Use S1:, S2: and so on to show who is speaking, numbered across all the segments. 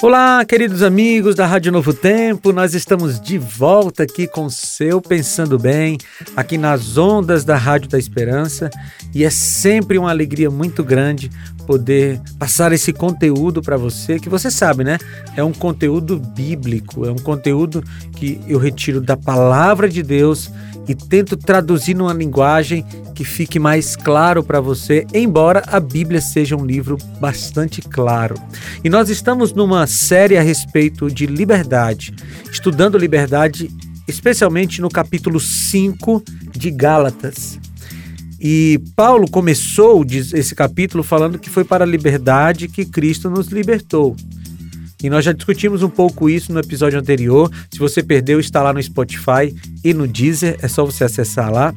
S1: Olá, queridos amigos da Rádio Novo Tempo, nós estamos de volta aqui com o seu Pensando Bem, aqui nas ondas da Rádio da Esperança, e é sempre uma alegria muito grande poder passar esse conteúdo para você, que você sabe, né? É um conteúdo bíblico, é um conteúdo que eu retiro da palavra de Deus e tento traduzir numa linguagem que fique mais claro para você, embora a Bíblia seja um livro bastante claro. E nós estamos numa série a respeito de liberdade, estudando liberdade, especialmente no capítulo 5 de Gálatas. E Paulo começou esse capítulo falando que foi para a liberdade que Cristo nos libertou. E nós já discutimos um pouco isso no episódio anterior. Se você perdeu, está lá no Spotify e no Deezer, é só você acessar lá.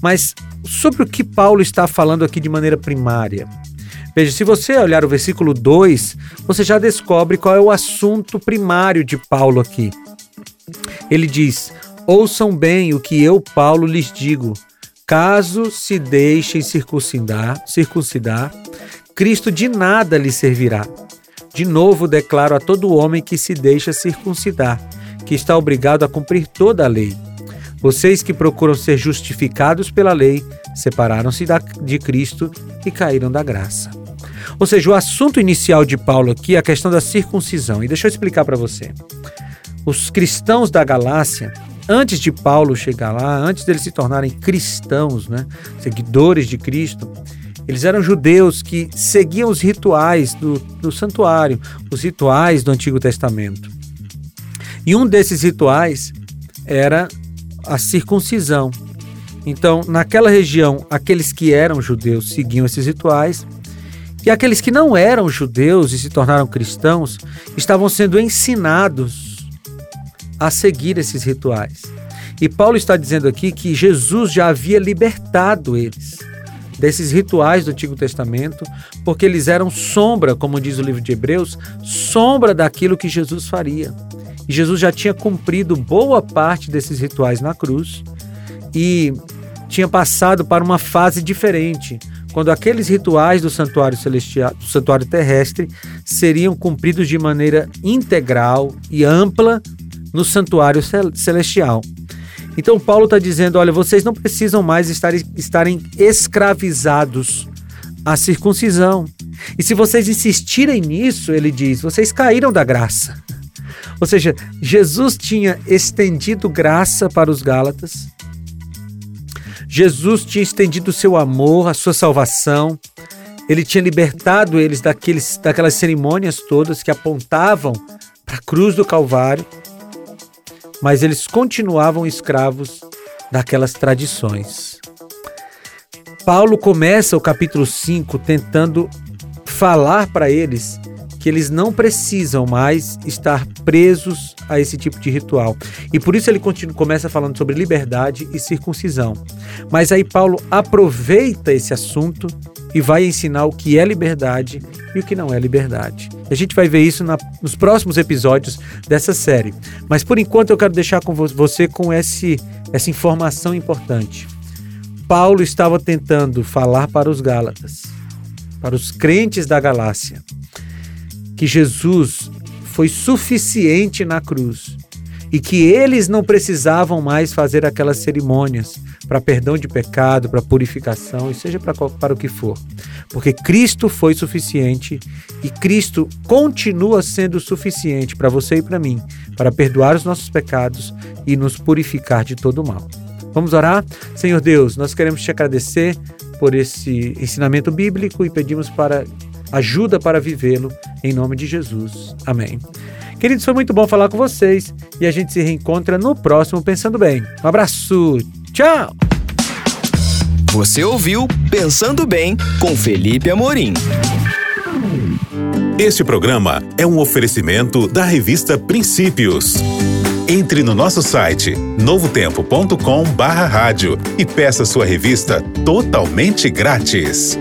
S1: Mas sobre o que Paulo está falando aqui de maneira primária. Veja, se você olhar o versículo 2, você já descobre qual é o assunto primário de Paulo aqui. Ele diz: Ouçam bem o que eu, Paulo, lhes digo. Caso se deixem circuncidar, circuncidar, Cristo de nada lhe servirá. De novo declaro a todo homem que se deixa circuncidar, que está obrigado a cumprir toda a lei. Vocês que procuram ser justificados pela lei, separaram-se de Cristo e caíram da graça. Ou seja, o assunto inicial de Paulo aqui é a questão da circuncisão. E deixa eu explicar para você. Os cristãos da Galácia, antes de Paulo chegar lá, antes deles se tornarem cristãos, né, seguidores de Cristo, eles eram judeus que seguiam os rituais do, do santuário, os rituais do Antigo Testamento. E um desses rituais era a circuncisão. Então, naquela região, aqueles que eram judeus seguiam esses rituais, e aqueles que não eram judeus e se tornaram cristãos estavam sendo ensinados a seguir esses rituais. E Paulo está dizendo aqui que Jesus já havia libertado eles desses rituais do Antigo Testamento, porque eles eram sombra, como diz o livro de Hebreus, sombra daquilo que Jesus faria. E Jesus já tinha cumprido boa parte desses rituais na cruz e tinha passado para uma fase diferente, quando aqueles rituais do santuário celestial, do santuário terrestre, seriam cumpridos de maneira integral e ampla no santuário celestial. Então Paulo está dizendo: olha, vocês não precisam mais estar, estarem escravizados à circuncisão. E se vocês insistirem nisso, ele diz, vocês caíram da graça. Ou seja, Jesus tinha estendido graça para os Gálatas. Jesus tinha estendido seu amor, a sua salvação. Ele tinha libertado eles daqueles, daquelas cerimônias todas que apontavam para a cruz do Calvário mas eles continuavam escravos daquelas tradições. Paulo começa o capítulo 5 tentando falar para eles que eles não precisam mais estar presos a esse tipo de ritual. E por isso ele continua, começa falando sobre liberdade e circuncisão. Mas aí Paulo aproveita esse assunto e vai ensinar o que é liberdade e o que não é liberdade. A gente vai ver isso na, nos próximos episódios dessa série. Mas por enquanto eu quero deixar com você com esse, essa informação importante. Paulo estava tentando falar para os Gálatas, para os crentes da Galácia, que Jesus foi suficiente na cruz e que eles não precisavam mais fazer aquelas cerimônias para perdão de pecado, para purificação, e seja para, o que for. Porque Cristo foi suficiente e Cristo continua sendo suficiente para você e para mim, para perdoar os nossos pecados e nos purificar de todo mal. Vamos orar? Senhor Deus, nós queremos te agradecer por esse ensinamento bíblico e pedimos para ajuda para vivê-lo em nome de Jesus. Amém. Queridos, foi muito bom falar com vocês e a gente se reencontra no próximo Pensando Bem. Um abraço, tchau!
S2: Você ouviu Pensando Bem com Felipe Amorim.
S3: Este programa é um oferecimento da revista Princípios. Entre no nosso site novotempo.com/rádio e peça sua revista totalmente grátis.